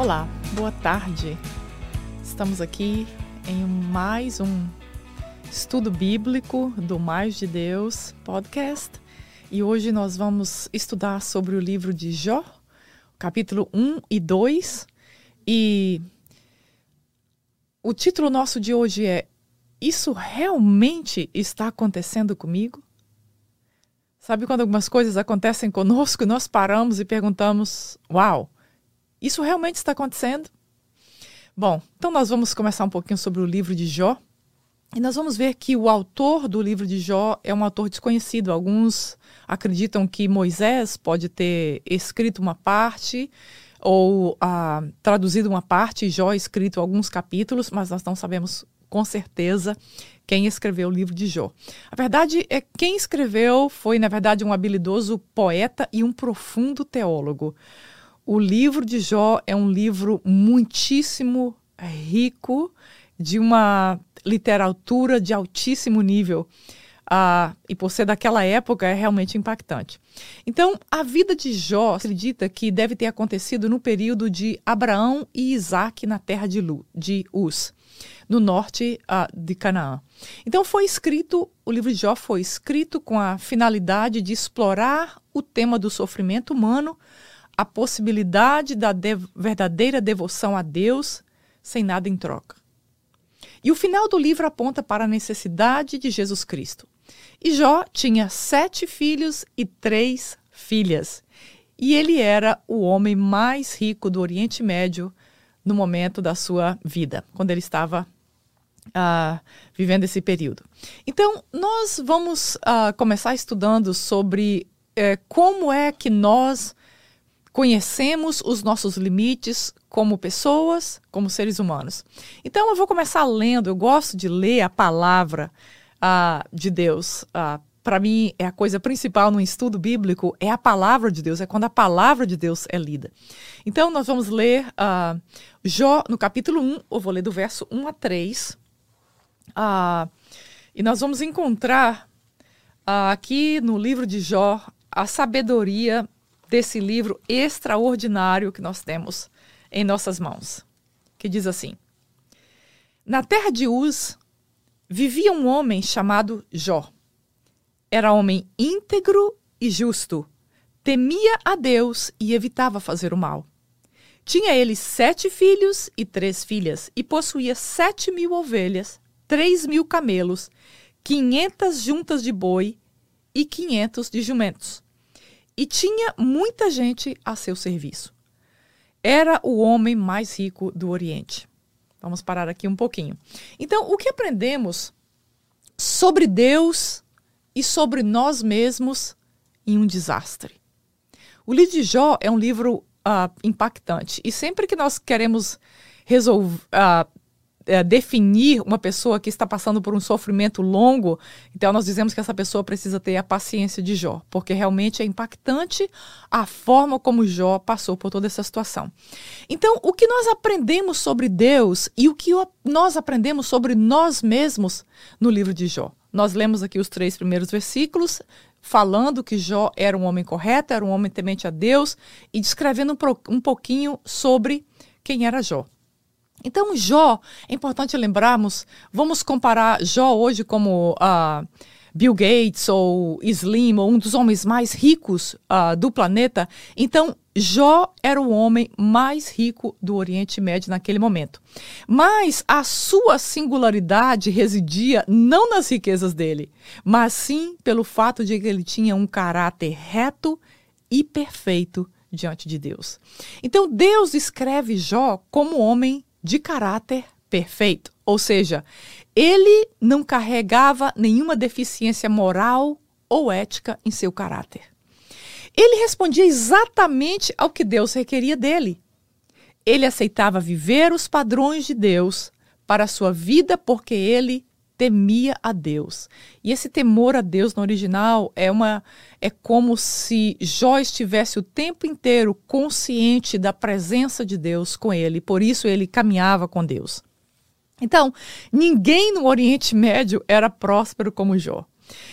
Olá, boa tarde. Estamos aqui em mais um estudo bíblico do Mais de Deus podcast e hoje nós vamos estudar sobre o livro de Jó, capítulo 1 e 2. E o título nosso de hoje é Isso realmente está acontecendo comigo? Sabe quando algumas coisas acontecem conosco e nós paramos e perguntamos: Uau! Isso realmente está acontecendo? Bom, então nós vamos começar um pouquinho sobre o livro de Jó. E nós vamos ver que o autor do livro de Jó é um autor desconhecido. Alguns acreditam que Moisés pode ter escrito uma parte ou ah, traduzido uma parte e Jó escrito alguns capítulos, mas nós não sabemos com certeza quem escreveu o livro de Jó. A verdade é que quem escreveu foi, na verdade, um habilidoso poeta e um profundo teólogo. O livro de Jó é um livro muitíssimo rico, de uma literatura de altíssimo nível. Uh, e por ser daquela época é realmente impactante. Então, a vida de Jó acredita que deve ter acontecido no período de Abraão e Isaac na terra de, Lu, de Uz, no norte uh, de Canaã. Então, foi escrito, o livro de Jó foi escrito com a finalidade de explorar o tema do sofrimento humano a possibilidade da de verdadeira devoção a Deus sem nada em troca. E o final do livro aponta para a necessidade de Jesus Cristo. E Jó tinha sete filhos e três filhas. E ele era o homem mais rico do Oriente Médio no momento da sua vida, quando ele estava uh, vivendo esse período. Então, nós vamos uh, começar estudando sobre uh, como é que nós conhecemos os nossos limites como pessoas, como seres humanos. Então eu vou começar lendo, eu gosto de ler a palavra uh, de Deus. Uh, Para mim, é a coisa principal no estudo bíblico, é a palavra de Deus, é quando a palavra de Deus é lida. Então nós vamos ler uh, Jó no capítulo 1, eu vou ler do verso 1 a 3. e nós vamos encontrar aqui no livro de Jó a sabedoria desse livro extraordinário que nós temos em nossas mãos, que diz assim: Na terra de Uz vivia um homem chamado Jó. Era homem íntegro e justo, temia a Deus e evitava fazer o mal. Tinha ele sete filhos e três filhas, e possuía sete mil ovelhas, três mil camelos, quinhentas juntas de boi e quinhentos de jumentos e tinha muita gente a seu serviço. Era o homem mais rico do Oriente. Vamos parar aqui um pouquinho. Então, o que aprendemos sobre Deus e sobre nós mesmos em um desastre? O livro de Jó é um livro uh, impactante e sempre que nós queremos resolver, uh, é, definir uma pessoa que está passando por um sofrimento longo, então nós dizemos que essa pessoa precisa ter a paciência de Jó, porque realmente é impactante a forma como Jó passou por toda essa situação. Então, o que nós aprendemos sobre Deus e o que nós aprendemos sobre nós mesmos no livro de Jó? Nós lemos aqui os três primeiros versículos, falando que Jó era um homem correto, era um homem temente a Deus, e descrevendo um, pouquinho sobre quem era Jó. Então, Jó, é importante lembrarmos, vamos comparar Jó hoje como uh, Bill Gates ou Slim, ou um dos homens mais ricos uh, do planeta. Então, Jó era o homem mais rico do Oriente Médio naquele momento. Mas a sua singularidade residia não nas riquezas dele, mas sim pelo fato de que ele tinha um caráter reto e perfeito diante de Deus. Então, Deus escreve Jó como homem de caráter perfeito, ou seja, ele não carregava nenhuma deficiência moral ou ética em seu caráter. Ele respondia exatamente ao que Deus requeria dele. Ele aceitava viver os padrões de Deus para a sua vida porque ele temia a Deus. E esse temor a Deus no original é uma é como se Jó estivesse o tempo inteiro consciente da presença de Deus com ele, por isso ele caminhava com Deus. Então, ninguém no Oriente Médio era próspero como Jó.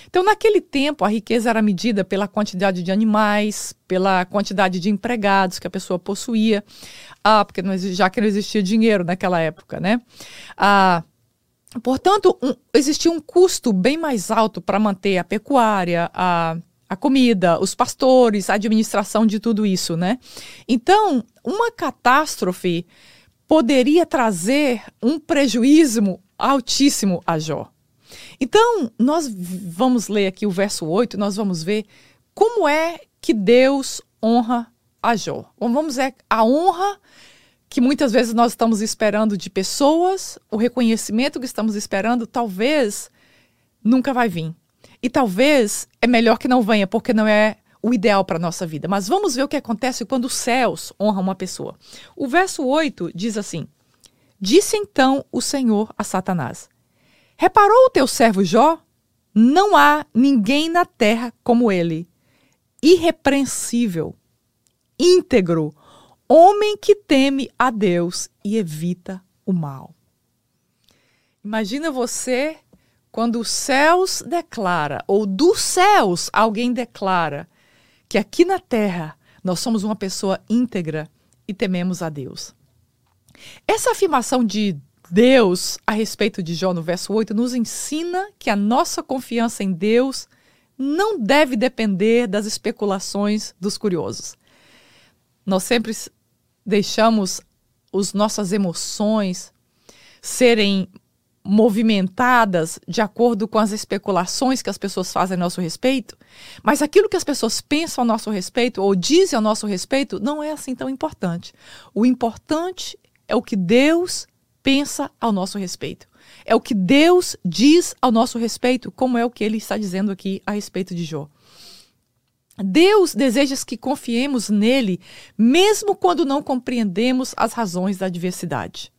Então, naquele tempo, a riqueza era medida pela quantidade de animais, pela quantidade de empregados que a pessoa possuía, ah, porque não, já que não existia dinheiro naquela época, né? Ah, portanto, um, existia um custo bem mais alto para manter a pecuária, a, a comida, os pastores, a administração de tudo isso, né? Então, uma catástrofe poderia trazer um prejuízo altíssimo a Jó. Então, nós vamos ler aqui o verso 8, nós vamos ver como é que Deus honra a Jó. Vamos ver a honra que muitas vezes nós estamos esperando de pessoas, o reconhecimento que estamos esperando, talvez nunca vai vir. E talvez é melhor que não venha, porque não é o ideal para a nossa vida. Mas vamos ver o que acontece quando os céus honram uma pessoa. O verso 8 diz assim: Disse então o Senhor a Satanás: Reparou o teu servo Jó? Não há ninguém na terra como ele, irrepreensível, íntegro, homem que teme a Deus e evita o mal. Imagina você quando os céus declara, ou dos céus alguém declara, que aqui na terra nós somos uma pessoa íntegra e tememos a Deus. Essa afirmação de Deus a respeito de Jó no verso 8 nos ensina que a nossa confiança em Deus não deve depender das especulações dos curiosos. Nós sempre deixamos as nossas emoções serem movimentadas de acordo com as especulações que as pessoas fazem a nosso respeito, mas aquilo que as pessoas pensam a nosso respeito ou dizem a nosso respeito não é assim tão importante. O importante é o que Deus pensa ao nosso respeito. É o que Deus diz ao nosso respeito, como é o que ele está dizendo aqui a respeito de Jó. Deus deseja que confiemos nele, mesmo quando não compreendemos as razões da adversidade.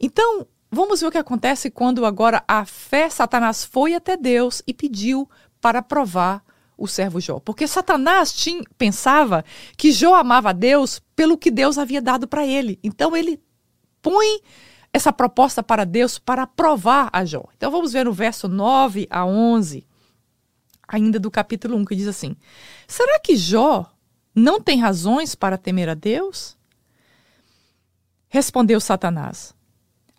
Então, vamos ver o que acontece quando agora a fé Satanás foi até Deus e pediu para provar o servo Jó. Porque Satanás tinha, pensava que Jó amava a Deus pelo que Deus havia dado para ele. Então ele põe essa proposta para Deus para provar a Jó. Então vamos ver no verso 9 a 11 ainda do capítulo 1, que diz assim: Será que Jó não tem razões para temer a Deus? Respondeu Satanás: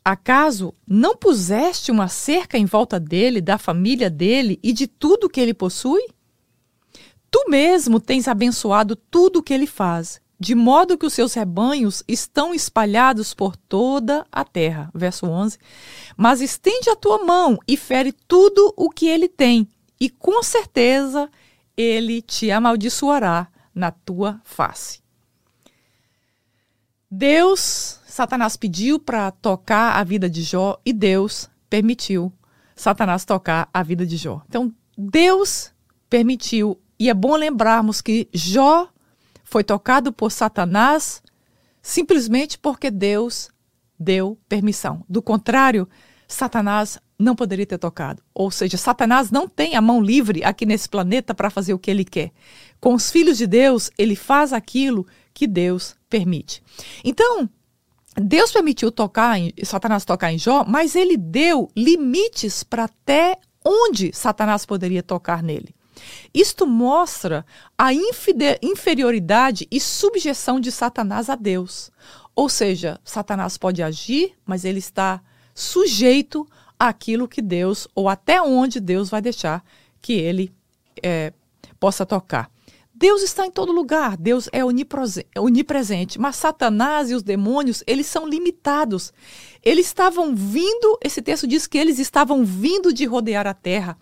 Acaso não puseste uma cerca em volta dele, da família dele e de tudo que ele possui? Tu mesmo tens abençoado tudo o que ele faz, de modo que os seus rebanhos estão espalhados por toda a terra. Verso 11. Mas estende a tua mão e fere tudo o que ele tem, e com certeza ele te amaldiçoará na tua face. Deus, Satanás pediu para tocar a vida de Jó e Deus permitiu Satanás tocar a vida de Jó. Então, Deus permitiu, e é bom lembrarmos que Jó foi tocado por Satanás simplesmente porque Deus deu permissão. Do contrário, Satanás não poderia ter tocado. Ou seja, Satanás não tem a mão livre aqui nesse planeta para fazer o que ele quer. Com os filhos de Deus, ele faz aquilo que Deus permite. Então, Deus permitiu tocar em, Satanás tocar em Jó, mas ele deu limites para até onde Satanás poderia tocar nele. Isto mostra a inferioridade e subjeção de Satanás a Deus. Ou seja, Satanás pode agir, mas ele está sujeito àquilo que Deus, ou até onde Deus vai deixar que ele é, possa tocar. Deus está em todo lugar, Deus é onipresente, mas Satanás e os demônios, eles são limitados. Eles estavam vindo, esse texto diz que eles estavam vindo de rodear a terra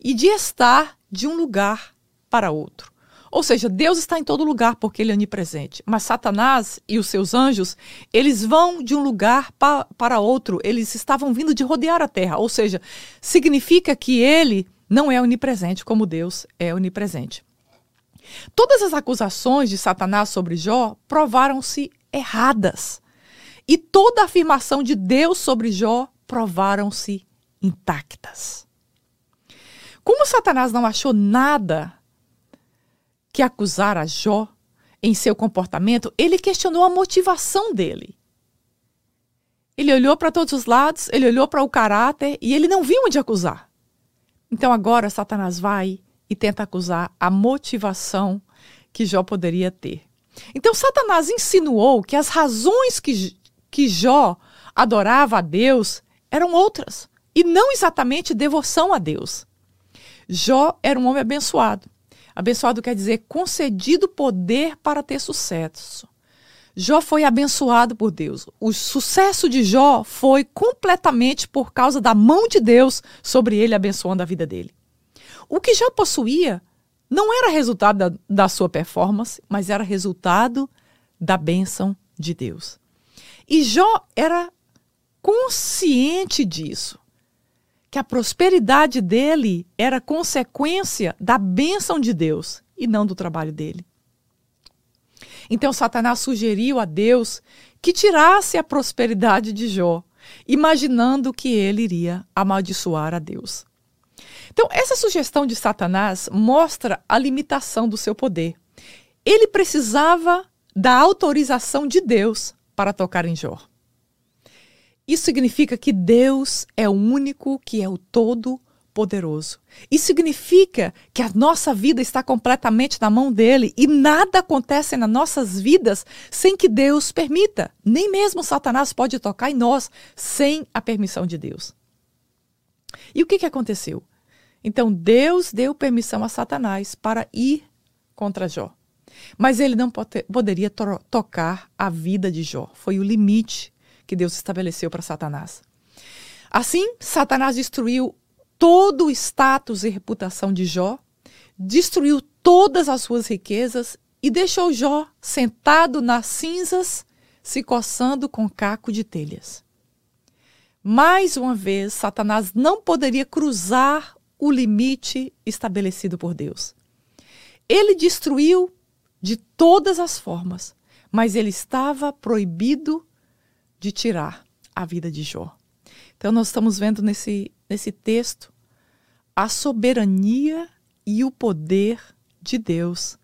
e de estar de um lugar para outro. Ou seja, Deus está em todo lugar porque ele é onipresente. Mas Satanás e os seus anjos, eles vão de um lugar pa para outro. Eles estavam vindo de rodear a terra. Ou seja, significa que ele não é onipresente como Deus é onipresente. Todas as acusações de Satanás sobre Jó provaram-se erradas. E toda a afirmação de Deus sobre Jó provaram-se intactas. Como Satanás não achou nada que acusar a Jó em seu comportamento, ele questionou a motivação dele. Ele olhou para todos os lados, ele olhou para o caráter e ele não viu onde acusar. Então agora Satanás vai e tenta acusar a motivação que Jó poderia ter. Então Satanás insinuou que as razões que, que Jó adorava a Deus eram outras, e não exatamente devoção a Deus. Jó era um homem abençoado. Abençoado quer dizer concedido poder para ter sucesso. Jó foi abençoado por Deus. O sucesso de Jó foi completamente por causa da mão de Deus sobre ele, abençoando a vida dele. O que Jó possuía não era resultado da, da sua performance, mas era resultado da bênção de Deus. E Jó era consciente disso, que a prosperidade dele era consequência da bênção de Deus e não do trabalho dele. Então Satanás sugeriu a Deus que tirasse a prosperidade de Jó, imaginando que ele iria amaldiçoar a Deus. Então, essa sugestão de Satanás mostra a limitação do seu poder. Ele precisava da autorização de Deus para tocar em Jó. Isso significa que Deus é o único que é o todo poderoso. Isso significa que a nossa vida está completamente na mão dele e nada acontece nas nossas vidas sem que Deus permita. Nem mesmo Satanás pode tocar em nós sem a permissão de Deus. E o que, que aconteceu? Então Deus deu permissão a Satanás para ir contra Jó. Mas ele não poderia to tocar a vida de Jó. Foi o limite que Deus estabeleceu para Satanás. Assim, Satanás destruiu todo o status e reputação de Jó, destruiu todas as suas riquezas e deixou Jó sentado nas cinzas, se coçando com caco de telhas. Mais uma vez, Satanás não poderia cruzar o limite estabelecido por Deus. Ele destruiu de todas as formas, mas ele estava proibido de tirar a vida de Jó. Então, nós estamos vendo nesse, nesse texto a soberania e o poder de Deus.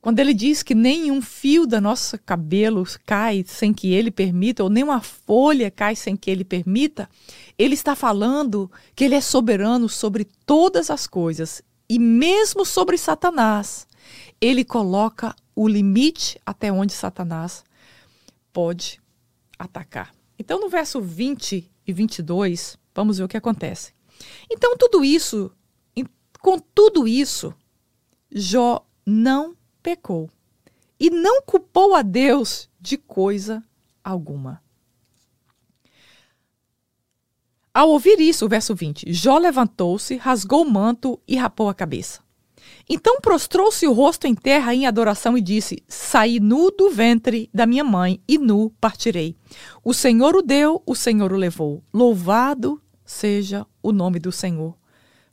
Quando ele diz que nenhum fio da nossa cabelo cai sem que ele permita, ou nenhuma folha cai sem que ele permita, ele está falando que ele é soberano sobre todas as coisas e mesmo sobre Satanás. Ele coloca o limite até onde Satanás pode atacar. Então, no verso 20 e 22, vamos ver o que acontece. Então, tudo isso, com tudo isso, Jó não pecou e não culpou a Deus de coisa alguma. Ao ouvir isso, o verso 20, Jó levantou-se, rasgou o manto e rapou a cabeça. Então prostrou-se o rosto em terra em adoração e disse: Saí nu do ventre da minha mãe e nu partirei. O Senhor o deu, o Senhor o levou. Louvado seja o nome do Senhor.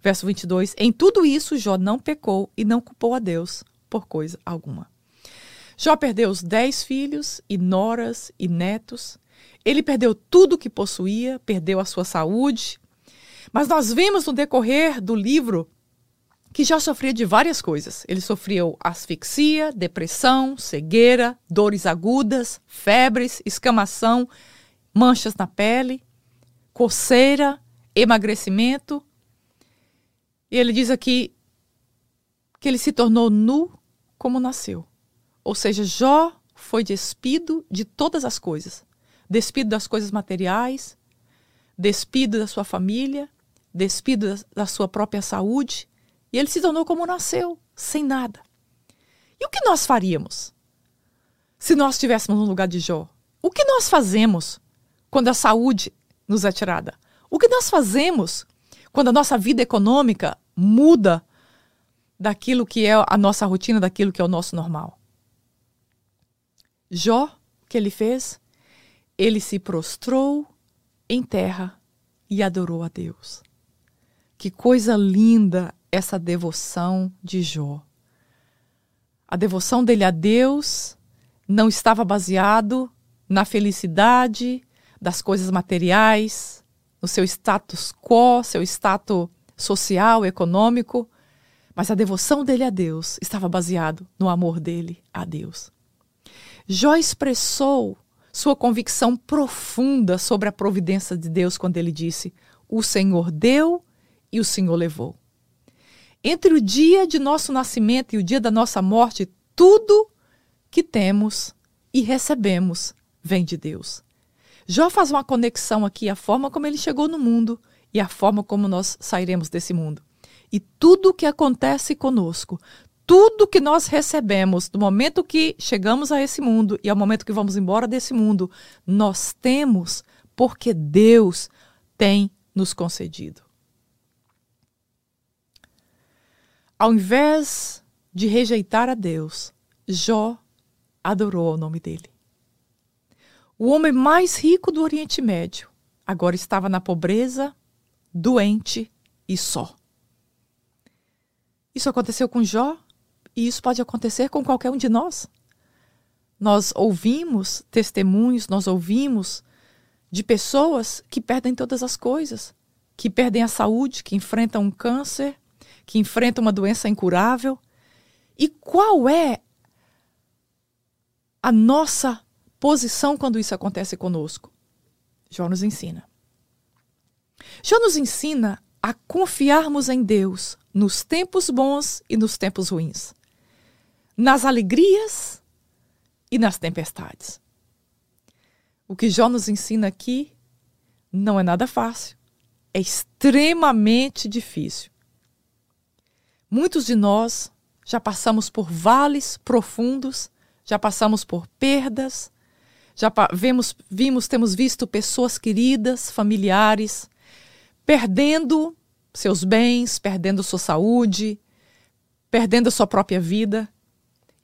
Verso 22. Em tudo isso, Jó não pecou e não culpou a Deus por coisa alguma. Jó perdeu os dez filhos, e noras e netos. Ele perdeu tudo que possuía, perdeu a sua saúde. Mas nós vemos no decorrer do livro que já sofria de várias coisas. Ele sofreu asfixia, depressão, cegueira, dores agudas, febres, escamação, manchas na pele, coceira, emagrecimento. E ele diz aqui que ele se tornou nu como nasceu. Ou seja, Jó foi despido de todas as coisas. Despido das coisas materiais, despido da sua família, despido da sua própria saúde, e ele se tornou como nasceu, sem nada. E o que nós faríamos se nós estivéssemos no lugar de Jó? O que nós fazemos quando a saúde nos é tirada? O que nós fazemos quando a nossa vida econômica muda daquilo que é a nossa rotina, daquilo que é o nosso normal? Jó, o que ele fez? Ele se prostrou em terra e adorou a Deus. Que coisa linda essa devoção de Jó. A devoção dele a Deus não estava baseado na felicidade das coisas materiais, no seu status quo, seu status social, econômico, mas a devoção dele a Deus estava baseado no amor dele a Deus. Jó expressou sua convicção profunda sobre a providência de Deus quando ele disse: O Senhor deu e o Senhor levou. Entre o dia de nosso nascimento e o dia da nossa morte, tudo que temos e recebemos vem de Deus. Jó faz uma conexão aqui, a forma como ele chegou no mundo e a forma como nós sairemos desse mundo. E tudo que acontece conosco, tudo que nós recebemos do momento que chegamos a esse mundo e ao momento que vamos embora desse mundo, nós temos porque Deus tem nos concedido. Ao invés de rejeitar a Deus, Jó adorou o nome dele. O homem mais rico do Oriente Médio agora estava na pobreza, doente e só. Isso aconteceu com Jó e isso pode acontecer com qualquer um de nós. Nós ouvimos testemunhos, nós ouvimos de pessoas que perdem todas as coisas, que perdem a saúde, que enfrentam um câncer, que enfrentam uma doença incurável. E qual é a nossa posição quando isso acontece conosco? Jó nos ensina. Jó nos ensina a confiarmos em Deus nos tempos bons e nos tempos ruins, nas alegrias e nas tempestades. O que Jó nos ensina aqui não é nada fácil, é extremamente difícil. Muitos de nós já passamos por vales profundos, já passamos por perdas, já vemos, vimos, temos visto pessoas queridas, familiares, perdendo seus bens, perdendo sua saúde, perdendo sua própria vida.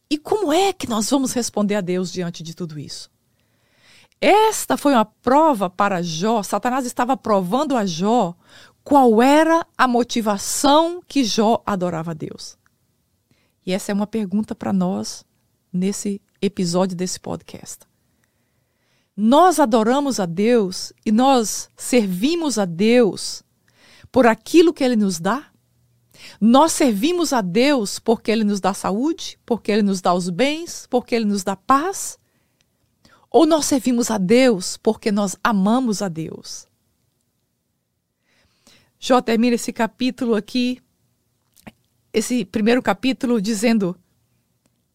E como é que nós vamos responder a Deus diante de tudo isso? Esta foi uma prova para Jó. Satanás estava provando a Jó qual era a motivação que Jó adorava a Deus. E essa é uma pergunta para nós nesse episódio desse podcast. Nós adoramos a Deus e nós servimos a Deus por aquilo que Ele nos dá? Nós servimos a Deus porque Ele nos dá saúde, porque Ele nos dá os bens, porque Ele nos dá paz? Ou nós servimos a Deus porque nós amamos a Deus? Jó termina esse capítulo aqui, esse primeiro capítulo, dizendo: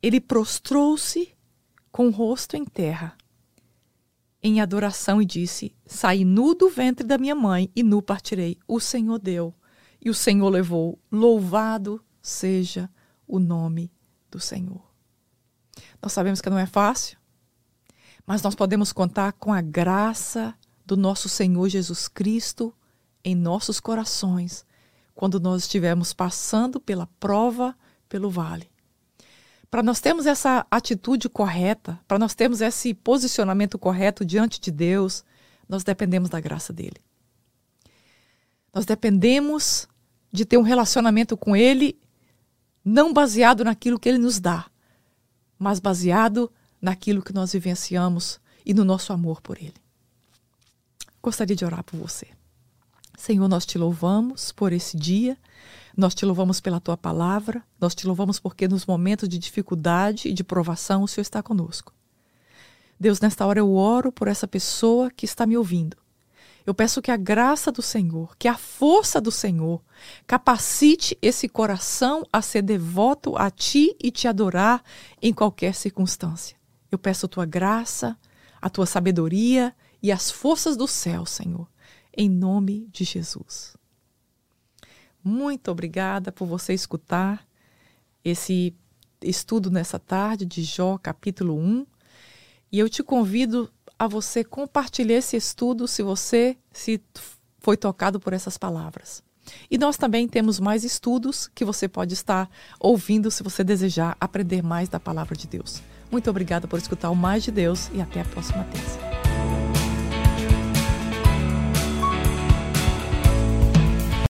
Ele prostrou-se com o rosto em terra, em adoração, e disse: Saí nu do ventre da minha mãe e nu partirei. O Senhor deu e o Senhor levou. Louvado seja o nome do Senhor. Nós sabemos que não é fácil, mas nós podemos contar com a graça do nosso Senhor Jesus Cristo em nossos corações quando nós estivermos passando pela prova, pelo vale. Para nós termos essa atitude correta, para nós termos esse posicionamento correto diante de Deus, nós dependemos da graça dele. Nós dependemos de ter um relacionamento com ele não baseado naquilo que ele nos dá, mas baseado naquilo que nós vivenciamos e no nosso amor por Ele. Gostaria de orar por você. Senhor, nós te louvamos por esse dia, nós te louvamos pela tua palavra, nós te louvamos porque nos momentos de dificuldade e de provação o Senhor está conosco. Deus, nesta hora eu oro por essa pessoa que está me ouvindo. Eu peço que a graça do Senhor, que a força do Senhor capacite esse coração a ser devoto a ti e te adorar em qualquer circunstância. Eu peço a tua graça, a tua sabedoria e as forças do céu, Senhor, em nome de Jesus. Muito obrigada por você escutar esse estudo nessa tarde de Jó, capítulo 1. E eu te convido a você compartilhar esse estudo se você se foi tocado por essas palavras. E nós também temos mais estudos que você pode estar ouvindo se você desejar aprender mais da palavra de Deus. Muito obrigada por escutar o Mais de Deus e até a próxima terça.